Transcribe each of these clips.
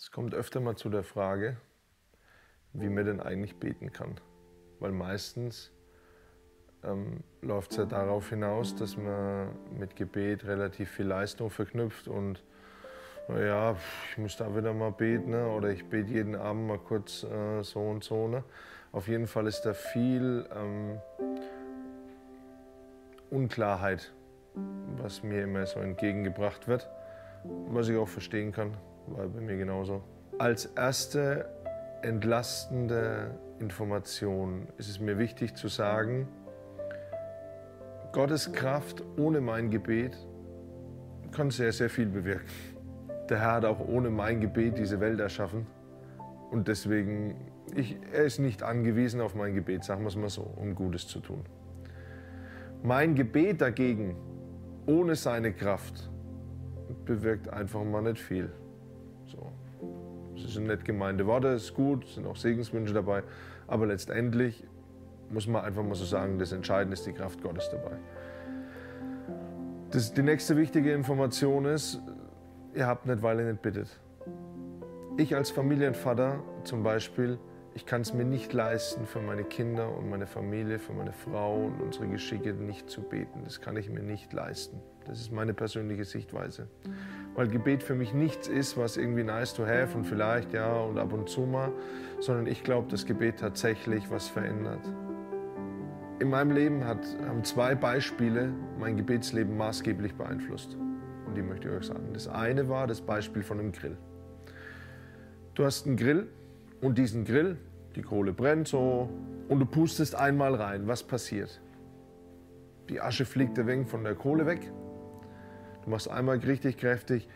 Es kommt öfter mal zu der Frage, wie man denn eigentlich beten kann. Weil meistens ähm, läuft es ja darauf hinaus, dass man mit Gebet relativ viel Leistung verknüpft und naja, ich muss da wieder mal beten ne? oder ich bete jeden Abend mal kurz äh, so und so. Ne? Auf jeden Fall ist da viel ähm, Unklarheit, was mir immer so entgegengebracht wird, was ich auch verstehen kann war bei mir genauso. Als erste entlastende Information ist es mir wichtig zu sagen, Gottes Kraft ohne mein Gebet kann sehr, sehr viel bewirken. Der Herr hat auch ohne mein Gebet diese Welt erschaffen. Und deswegen, ich, er ist nicht angewiesen auf mein Gebet, sagen wir es mal so, um Gutes zu tun. Mein Gebet dagegen, ohne seine Kraft, bewirkt einfach mal nicht viel. So. Das sind nett gemeinte Worte, ist gut, sind auch Segenswünsche dabei, aber letztendlich muss man einfach mal so sagen, das Entscheidende ist die Kraft Gottes dabei. Das, die nächste wichtige Information ist, ihr habt nicht, weil ihr nicht bittet. Ich als Familienvater zum Beispiel, ich kann es mir nicht leisten, für meine Kinder und meine Familie, für meine Frau und unsere Geschicke nicht zu beten. Das kann ich mir nicht leisten. Das ist meine persönliche Sichtweise weil Gebet für mich nichts ist, was irgendwie nice to have und vielleicht ja und ab und zu mal, sondern ich glaube, dass Gebet tatsächlich was verändert. In meinem Leben hat, haben zwei Beispiele mein Gebetsleben maßgeblich beeinflusst. Und die möchte ich euch sagen. Das eine war das Beispiel von einem Grill. Du hast einen Grill und diesen Grill, die Kohle brennt so und du pustest einmal rein. Was passiert? Die Asche fliegt ein wenig von der Kohle weg Du machst einmal richtig kräftig.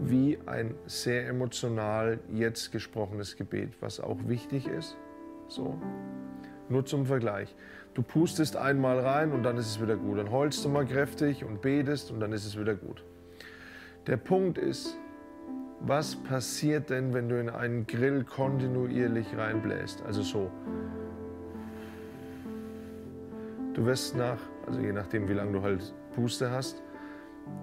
Wie ein sehr emotional jetzt gesprochenes Gebet, was auch wichtig ist. So. Nur zum Vergleich. Du pustest einmal rein und dann ist es wieder gut. Dann heulst du mal kräftig und betest und dann ist es wieder gut. Der Punkt ist, was passiert denn, wenn du in einen Grill kontinuierlich reinbläst? Also so. Du wirst nach also je nachdem, wie lange du halt Puste hast.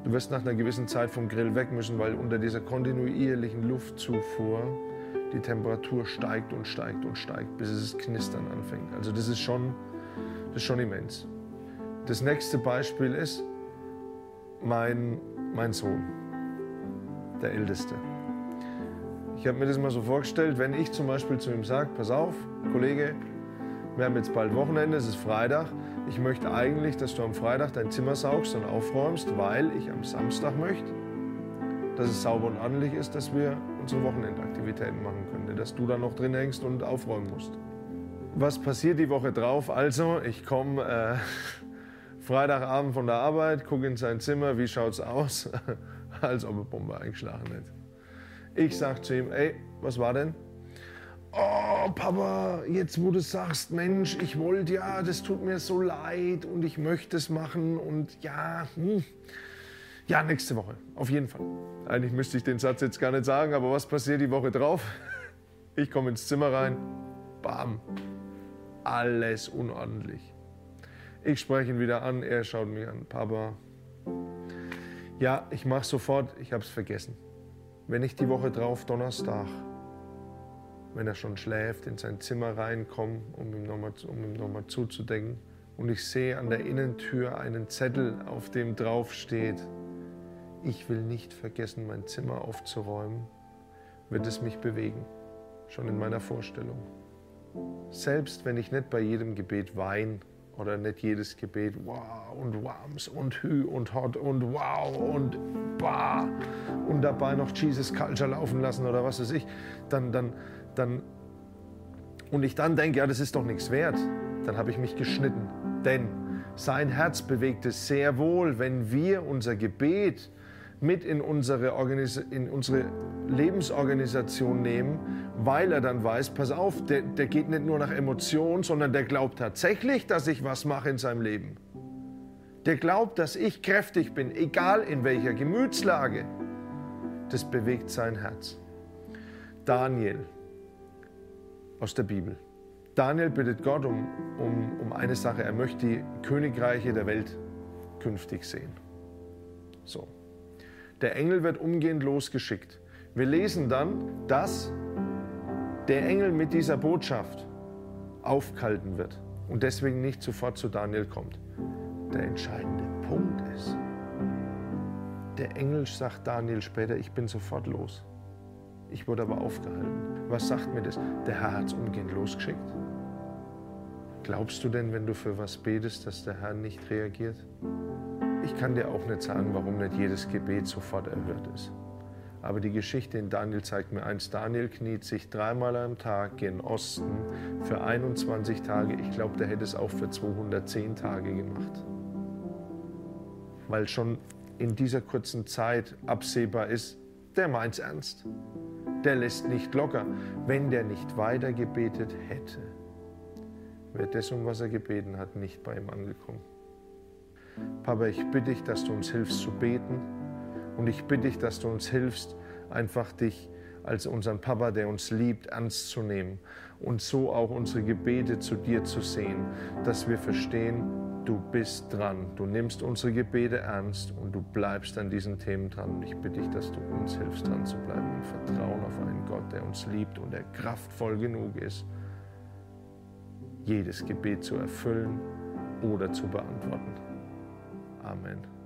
Du wirst nach einer gewissen Zeit vom Grill weg müssen, weil unter dieser kontinuierlichen Luftzufuhr die Temperatur steigt und steigt und steigt, bis es knistern anfängt. Also das ist schon, das ist schon immens. Das nächste Beispiel ist mein, mein Sohn, der Älteste. Ich habe mir das mal so vorgestellt, wenn ich zum Beispiel zu ihm sage, pass auf, Kollege, wir haben jetzt bald Wochenende, es ist Freitag, ich möchte eigentlich, dass du am Freitag dein Zimmer saugst und aufräumst, weil ich am Samstag möchte, dass es sauber und ordentlich ist, dass wir unsere Wochenendaktivitäten machen können, dass du da noch drin hängst und aufräumen musst. Was passiert die Woche drauf? Also, ich komme äh, Freitagabend von der Arbeit, gucke in sein Zimmer, wie schaut es aus? Als ob er Bombe eingeschlagen hätte. Ich sage zu ihm, ey, was war denn? Oh Papa, jetzt wo du sagst, Mensch, ich wollte ja, das tut mir so leid und ich möchte es machen und ja, hm. ja, nächste Woche, auf jeden Fall. Eigentlich müsste ich den Satz jetzt gar nicht sagen, aber was passiert die Woche drauf? Ich komme ins Zimmer rein, bam, alles unordentlich. Ich spreche ihn wieder an, er schaut mich an, Papa. Ja, ich mache sofort, ich habe es vergessen. Wenn ich die Woche drauf, Donnerstag, wenn er schon schläft, in sein Zimmer reinkomme, um ihm nochmal um noch zuzudenken. Und ich sehe an der Innentür einen Zettel, auf dem drauf steht, ich will nicht vergessen, mein Zimmer aufzuräumen, wird es mich bewegen, schon in meiner Vorstellung. Selbst wenn ich nicht bei jedem Gebet weine oder nicht jedes Gebet wow und wams und hü und hot und wow und bah und dabei noch Jesus Culture laufen lassen oder was weiß ich, dann, dann, dann, und ich dann denke, ja, das ist doch nichts wert, dann habe ich mich geschnitten. Denn sein Herz bewegt es sehr wohl, wenn wir unser Gebet mit in unsere, in unsere Lebensorganisation nehmen, weil er dann weiß, pass auf, der, der geht nicht nur nach Emotionen, sondern der glaubt tatsächlich, dass ich was mache in seinem Leben. Der glaubt, dass ich kräftig bin, egal in welcher Gemütslage. Das bewegt sein Herz. Daniel, aus der Bibel. Daniel bittet Gott um, um, um eine Sache. Er möchte die Königreiche der Welt künftig sehen. So. Der Engel wird umgehend losgeschickt. Wir lesen dann, dass der Engel mit dieser Botschaft aufkalten wird und deswegen nicht sofort zu Daniel kommt. Der entscheidende Punkt ist, der Engel sagt Daniel später, ich bin sofort los. Ich wurde aber aufgehalten. Was sagt mir das? Der Herr hat es umgehend losgeschickt. Glaubst du denn, wenn du für was betest, dass der Herr nicht reagiert? Ich kann dir auch nicht sagen, warum nicht jedes Gebet sofort erhört ist. Aber die Geschichte in Daniel zeigt mir eins. Daniel kniet sich dreimal am Tag gen Osten für 21 Tage. Ich glaube, der hätte es auch für 210 Tage gemacht. Weil schon in dieser kurzen Zeit absehbar ist, der meint es ernst. Der lässt nicht locker. Wenn der nicht weiter gebetet hätte, wäre das, um was er gebeten hat, nicht bei ihm angekommen. Papa, ich bitte dich, dass du uns hilfst zu beten und ich bitte dich, dass du uns hilfst, einfach dich als unseren Papa, der uns liebt, ernst zu nehmen und so auch unsere Gebete zu dir zu sehen, dass wir verstehen, du bist dran, du nimmst unsere Gebete ernst und du bleibst an diesen Themen dran. Und ich bitte dich, dass du uns hilfst, dran zu bleiben und vertrauen auf einen Gott, der uns liebt und der kraftvoll genug ist, jedes Gebet zu erfüllen oder zu beantworten. Amen.